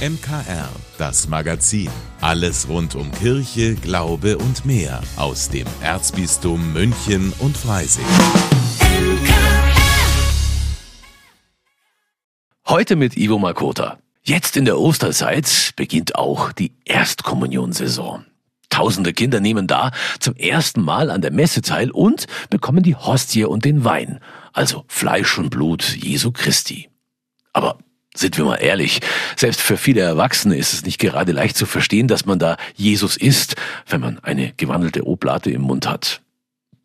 MKR, das Magazin. Alles rund um Kirche, Glaube und mehr aus dem Erzbistum München und Freising. Heute mit Ivo Makota. Jetzt in der Osterzeit beginnt auch die Erstkommunionsaison. Tausende Kinder nehmen da zum ersten Mal an der Messe teil und bekommen die Hostie und den Wein, also Fleisch und Blut Jesu Christi. Aber sind wir mal ehrlich, selbst für viele Erwachsene ist es nicht gerade leicht zu verstehen, dass man da Jesus ist, wenn man eine gewandelte Oblate im Mund hat.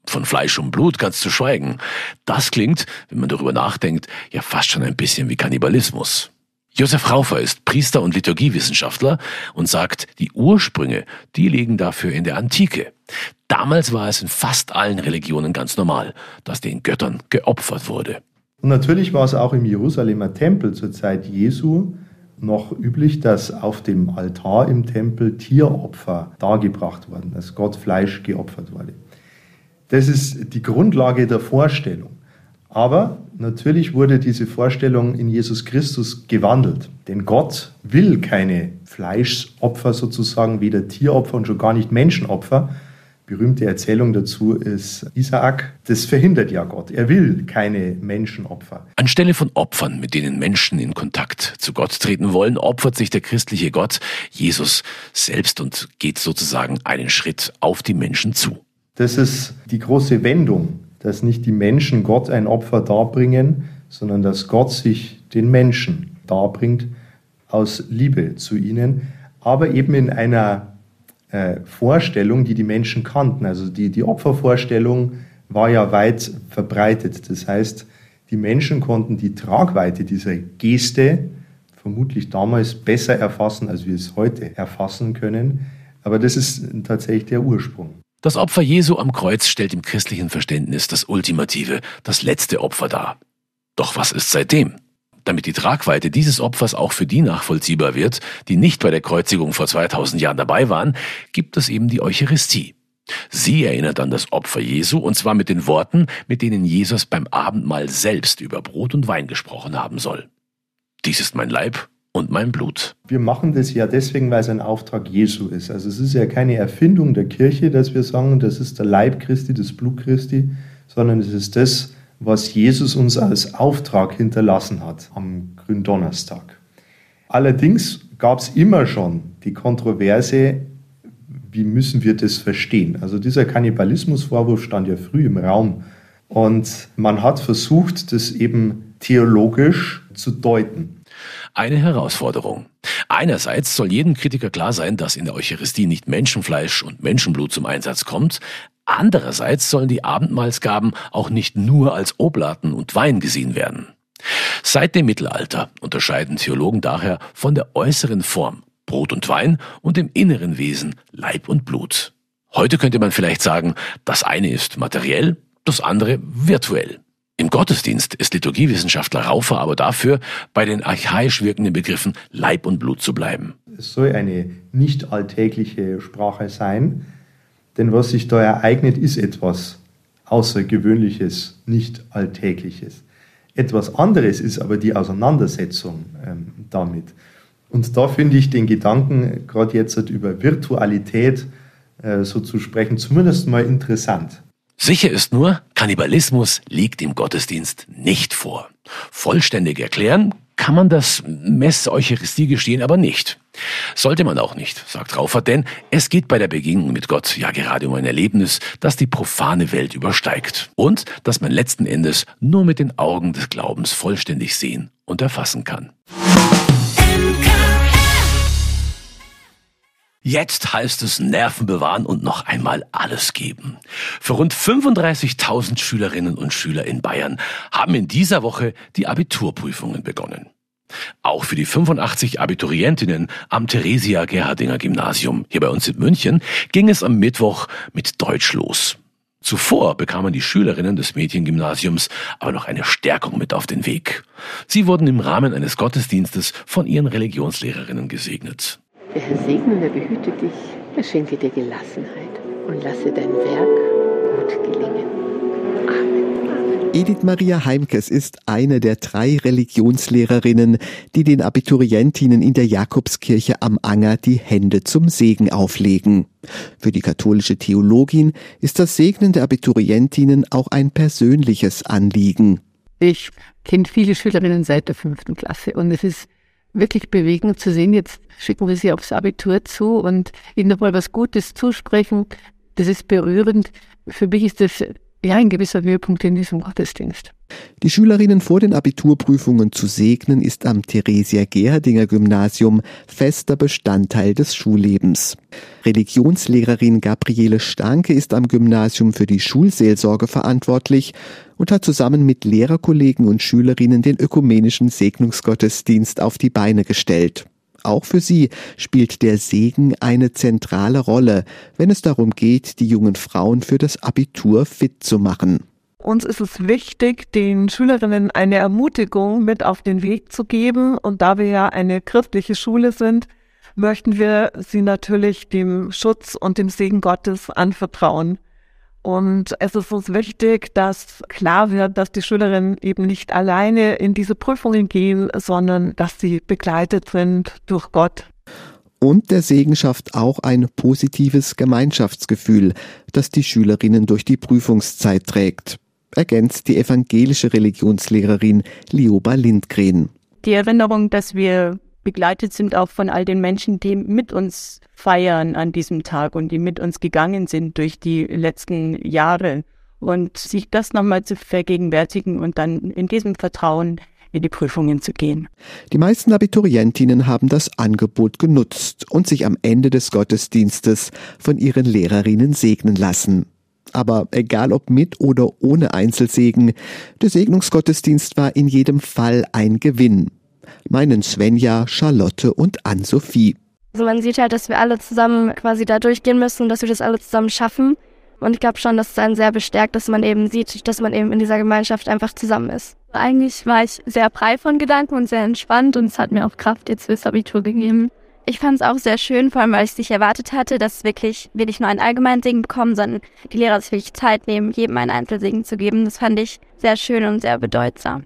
Von Fleisch und Blut ganz zu schweigen. Das klingt, wenn man darüber nachdenkt, ja fast schon ein bisschen wie Kannibalismus. Josef Raufer ist Priester und Liturgiewissenschaftler und sagt, die Ursprünge, die liegen dafür in der Antike. Damals war es in fast allen Religionen ganz normal, dass den Göttern geopfert wurde. Und natürlich war es auch im Jerusalemer Tempel zur Zeit Jesu noch üblich, dass auf dem Altar im Tempel Tieropfer dargebracht wurden, dass Gott Fleisch geopfert wurde. Das ist die Grundlage der Vorstellung. Aber natürlich wurde diese Vorstellung in Jesus Christus gewandelt. Denn Gott will keine Fleischopfer sozusagen, weder Tieropfer und schon gar nicht Menschenopfer, berühmte Erzählung dazu ist Isaak. Das verhindert ja Gott. Er will keine Menschenopfer. Anstelle von Opfern, mit denen Menschen in Kontakt zu Gott treten wollen, opfert sich der christliche Gott, Jesus, selbst und geht sozusagen einen Schritt auf die Menschen zu. Das ist die große Wendung, dass nicht die Menschen Gott ein Opfer darbringen, sondern dass Gott sich den Menschen darbringt aus Liebe zu ihnen, aber eben in einer äh, Vorstellung, die die Menschen kannten. Also die, die Opfervorstellung war ja weit verbreitet. Das heißt, die Menschen konnten die Tragweite dieser Geste vermutlich damals besser erfassen, als wir es heute erfassen können. Aber das ist tatsächlich der Ursprung. Das Opfer Jesu am Kreuz stellt im christlichen Verständnis das ultimative, das letzte Opfer dar. Doch was ist seitdem? Damit die Tragweite dieses Opfers auch für die nachvollziehbar wird, die nicht bei der Kreuzigung vor 2000 Jahren dabei waren, gibt es eben die Eucharistie. Sie erinnert an das Opfer Jesu und zwar mit den Worten, mit denen Jesus beim Abendmahl selbst über Brot und Wein gesprochen haben soll. Dies ist mein Leib und mein Blut. Wir machen das ja deswegen, weil es ein Auftrag Jesu ist. Also es ist ja keine Erfindung der Kirche, dass wir sagen, das ist der Leib Christi, das Blut Christi, sondern es ist das, was Jesus uns als Auftrag hinterlassen hat am Gründonnerstag. Allerdings gab es immer schon die Kontroverse, wie müssen wir das verstehen? Also dieser Kannibalismusvorwurf stand ja früh im Raum und man hat versucht, das eben theologisch zu deuten. Eine Herausforderung. Einerseits soll jedem Kritiker klar sein, dass in der Eucharistie nicht Menschenfleisch und Menschenblut zum Einsatz kommt, Andererseits sollen die Abendmahlsgaben auch nicht nur als Oblaten und Wein gesehen werden. Seit dem Mittelalter unterscheiden Theologen daher von der äußeren Form Brot und Wein und dem inneren Wesen Leib und Blut. Heute könnte man vielleicht sagen, das eine ist materiell, das andere virtuell. Im Gottesdienst ist Liturgiewissenschaftler Raufer aber dafür, bei den archaisch wirkenden Begriffen Leib und Blut zu bleiben. Es soll eine nicht alltägliche Sprache sein, denn was sich da ereignet, ist etwas Außergewöhnliches, nicht Alltägliches. Etwas anderes ist aber die Auseinandersetzung ähm, damit. Und da finde ich den Gedanken, gerade jetzt über Virtualität äh, so zu sprechen, zumindest mal interessant. Sicher ist nur, Kannibalismus liegt im Gottesdienst nicht vor. Vollständig erklären kann man das Mess-Eucharistie-Gestehen aber nicht. Sollte man auch nicht, sagt Raufer, denn es geht bei der Begegnung mit Gott ja gerade um ein Erlebnis, das die profane Welt übersteigt und das man letzten Endes nur mit den Augen des Glaubens vollständig sehen und erfassen kann. Jetzt heißt es Nerven bewahren und noch einmal alles geben. Für rund 35.000 Schülerinnen und Schüler in Bayern haben in dieser Woche die Abiturprüfungen begonnen. Auch für die 85 Abiturientinnen am Theresia Gerhardinger Gymnasium hier bei uns in München ging es am Mittwoch mit Deutsch los. Zuvor bekamen die Schülerinnen des Mädchengymnasiums aber noch eine Stärkung mit auf den Weg. Sie wurden im Rahmen eines Gottesdienstes von ihren Religionslehrerinnen gesegnet. Der Herr segne und er behüte dich, er schenke dir Gelassenheit und lasse dein Werk gut gelingen. Edith Maria Heimkes ist eine der drei Religionslehrerinnen, die den Abiturientinnen in der Jakobskirche am Anger die Hände zum Segen auflegen. Für die katholische Theologin ist das Segnen der Abiturientinnen auch ein persönliches Anliegen. Ich kenne viele Schülerinnen seit der fünften Klasse und es ist wirklich bewegend zu sehen, jetzt schicken wir sie aufs Abitur zu und ihnen nochmal was Gutes zusprechen. Das ist berührend. Für mich ist das ja ein gewisser Höhepunkt in diesem Gottesdienst. Die Schülerinnen vor den Abiturprüfungen zu segnen, ist am Theresia Gerhardinger Gymnasium fester Bestandteil des Schullebens. Religionslehrerin Gabriele Stanke ist am Gymnasium für die Schulseelsorge verantwortlich und hat zusammen mit Lehrerkollegen und Schülerinnen den ökumenischen Segnungsgottesdienst auf die Beine gestellt. Auch für sie spielt der Segen eine zentrale Rolle, wenn es darum geht, die jungen Frauen für das Abitur fit zu machen. Uns ist es wichtig, den Schülerinnen eine Ermutigung mit auf den Weg zu geben. Und da wir ja eine christliche Schule sind, möchten wir sie natürlich dem Schutz und dem Segen Gottes anvertrauen. Und es ist uns wichtig, dass klar wird, dass die Schülerinnen eben nicht alleine in diese Prüfungen gehen, sondern dass sie begleitet sind durch Gott. Und der Segen schafft auch ein positives Gemeinschaftsgefühl, das die Schülerinnen durch die Prüfungszeit trägt, ergänzt die evangelische Religionslehrerin Lioba Lindgren. Die Erinnerung, dass wir begleitet sind auch von all den Menschen, die mit uns feiern an diesem Tag und die mit uns gegangen sind durch die letzten Jahre. Und sich das nochmal zu vergegenwärtigen und dann in diesem Vertrauen in die Prüfungen zu gehen. Die meisten Abiturientinnen haben das Angebot genutzt und sich am Ende des Gottesdienstes von ihren Lehrerinnen segnen lassen. Aber egal ob mit oder ohne Einzelsegen, der Segnungsgottesdienst war in jedem Fall ein Gewinn meinen Svenja, Charlotte und Ann-Sophie. Also man sieht halt, dass wir alle zusammen quasi da durchgehen müssen und dass wir das alle zusammen schaffen. Und ich glaube schon, dass es einen sehr bestärkt, dass man eben sieht, dass man eben in dieser Gemeinschaft einfach zusammen ist. Eigentlich war ich sehr frei von Gedanken und sehr entspannt und es hat mir auch Kraft jetzt fürs Abitur gegeben. Ich fand es auch sehr schön, vor allem weil ich es nicht erwartet hatte, dass wirklich wir nicht nur einen allgemeinen Segen bekommen, sondern die Lehrer sich wirklich Zeit nehmen, jedem einen Einzelsegen zu geben. Das fand ich sehr schön und sehr bedeutsam.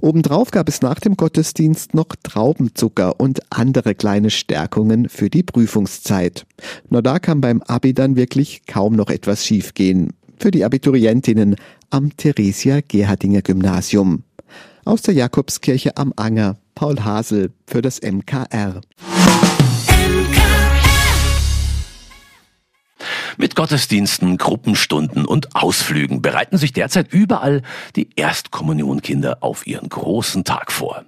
Obendrauf gab es nach dem Gottesdienst noch Traubenzucker und andere kleine Stärkungen für die Prüfungszeit. Nur da kann beim Abi dann wirklich kaum noch etwas schiefgehen. Für die Abiturientinnen am Theresia Gerhardinger Gymnasium. Aus der Jakobskirche am Anger, Paul Hasel für das MKR. Mit Gottesdiensten, Gruppenstunden und Ausflügen bereiten sich derzeit überall die Erstkommunionkinder auf ihren großen Tag vor.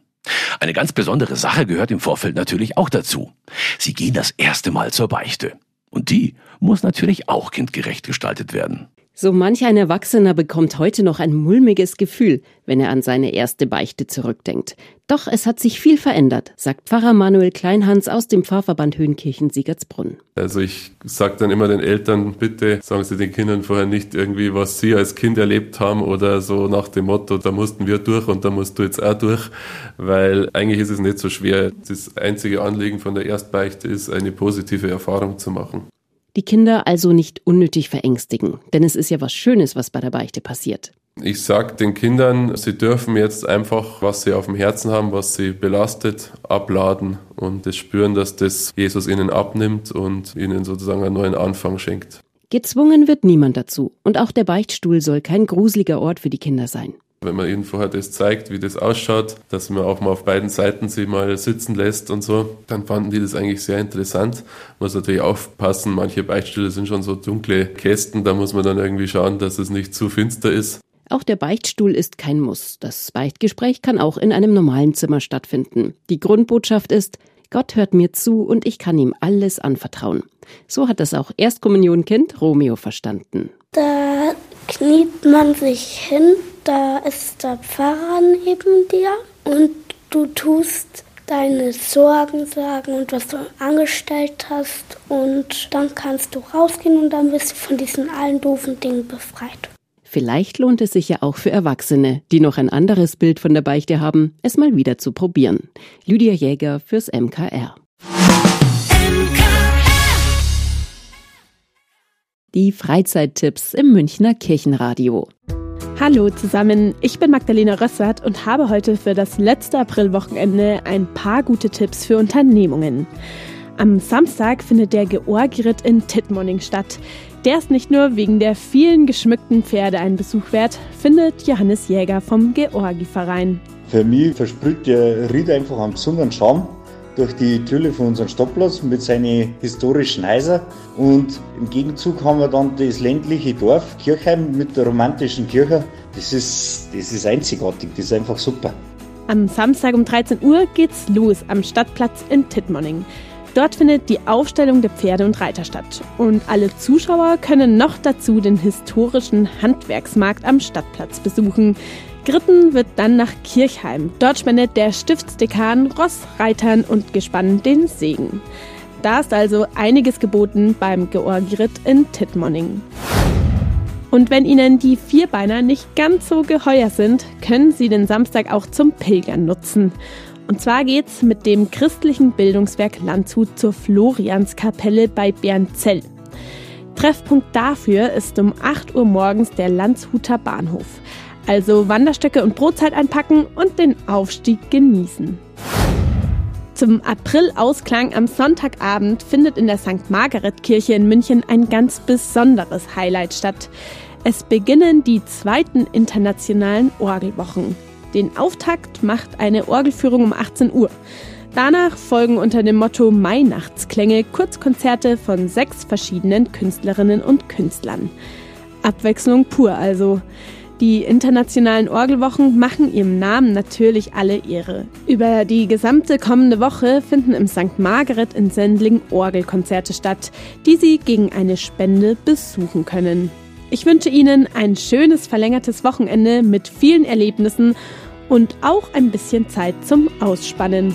Eine ganz besondere Sache gehört im Vorfeld natürlich auch dazu. Sie gehen das erste Mal zur Beichte. Und die muss natürlich auch kindgerecht gestaltet werden. So manch ein Erwachsener bekommt heute noch ein mulmiges Gefühl, wenn er an seine erste Beichte zurückdenkt. Doch es hat sich viel verändert, sagt Pfarrer Manuel Kleinhans aus dem Pfarrverband Höhenkirchen-Siegertsbrunn. Also ich sage dann immer den Eltern, bitte sagen Sie den Kindern vorher nicht irgendwie, was sie als Kind erlebt haben oder so nach dem Motto, da mussten wir durch und da musst du jetzt auch durch, weil eigentlich ist es nicht so schwer. Das einzige Anliegen von der Erstbeichte ist, eine positive Erfahrung zu machen. Die Kinder also nicht unnötig verängstigen, denn es ist ja was Schönes, was bei der Beichte passiert. Ich sage den Kindern, sie dürfen jetzt einfach, was sie auf dem Herzen haben, was sie belastet, abladen und das spüren, dass das Jesus ihnen abnimmt und ihnen sozusagen einen neuen Anfang schenkt. Gezwungen wird niemand dazu und auch der Beichtstuhl soll kein gruseliger Ort für die Kinder sein. Wenn man ihnen vorher das zeigt, wie das ausschaut, dass man auch mal auf beiden Seiten sie mal sitzen lässt und so, dann fanden die das eigentlich sehr interessant. Muss natürlich aufpassen, manche Beichtstühle sind schon so dunkle Kästen, da muss man dann irgendwie schauen, dass es nicht zu finster ist. Auch der Beichtstuhl ist kein Muss. Das Beichtgespräch kann auch in einem normalen Zimmer stattfinden. Die Grundbotschaft ist, Gott hört mir zu und ich kann ihm alles anvertrauen. So hat das auch Erstkommunionkind Romeo verstanden. Da kniet man sich hin, da ist der Pfarrer neben dir und du tust deine Sorgen sagen und was du angestellt hast und dann kannst du rausgehen und dann bist du von diesen allen doofen Dingen befreit. Vielleicht lohnt es sich ja auch für Erwachsene, die noch ein anderes Bild von der Beichte haben, es mal wieder zu probieren. Lydia Jäger fürs MKR. Die Freizeittipps im Münchner Kirchenradio. Hallo zusammen, ich bin Magdalena Rössert und habe heute für das letzte Aprilwochenende ein paar gute Tipps für Unternehmungen. Am Samstag findet der Georgiritt in Tittmoning statt. Der ist nicht nur wegen der vielen geschmückten Pferde ein Besuch wert, findet Johannes Jäger vom Georgi-Verein. Für mich versprüht der Ried einfach einen besonderen Charme durch die Türe von unserem Stadtplatz mit seinen historischen Häusern. Und im Gegenzug haben wir dann das ländliche Dorf Kirchheim mit der romantischen Kirche. Das ist, das ist einzigartig, das ist einfach super. Am Samstag um 13 Uhr geht's los am Stadtplatz in Tittmoning. Dort findet die Aufstellung der Pferde und Reiter statt. Und alle Zuschauer können noch dazu den historischen Handwerksmarkt am Stadtplatz besuchen. Geritten wird dann nach Kirchheim. Dort spendet der Stiftsdekan Ross, Reitern und Gespann den Segen. Da ist also einiges geboten beim Georgiritt in Tittmoning. Und wenn Ihnen die Vierbeiner nicht ganz so geheuer sind, können Sie den Samstag auch zum Pilgern nutzen. Und zwar geht's mit dem christlichen Bildungswerk Landshut zur Florianskapelle bei Bernzell. Treffpunkt dafür ist um 8 Uhr morgens der Landshuter Bahnhof. Also Wanderstöcke und Brotzeit einpacken und den Aufstieg genießen. Zum April-Ausklang am Sonntagabend findet in der St. Margaret-Kirche in München ein ganz besonderes Highlight statt. Es beginnen die zweiten internationalen Orgelwochen. Den Auftakt macht eine Orgelführung um 18 Uhr. Danach folgen unter dem Motto Weihnachtsklänge Kurzkonzerte von sechs verschiedenen Künstlerinnen und Künstlern. Abwechslung pur also. Die internationalen Orgelwochen machen ihrem Namen natürlich alle Ehre. Über die gesamte kommende Woche finden im St. Margaret in Sendling Orgelkonzerte statt, die Sie gegen eine Spende besuchen können. Ich wünsche Ihnen ein schönes verlängertes Wochenende mit vielen Erlebnissen und auch ein bisschen Zeit zum Ausspannen.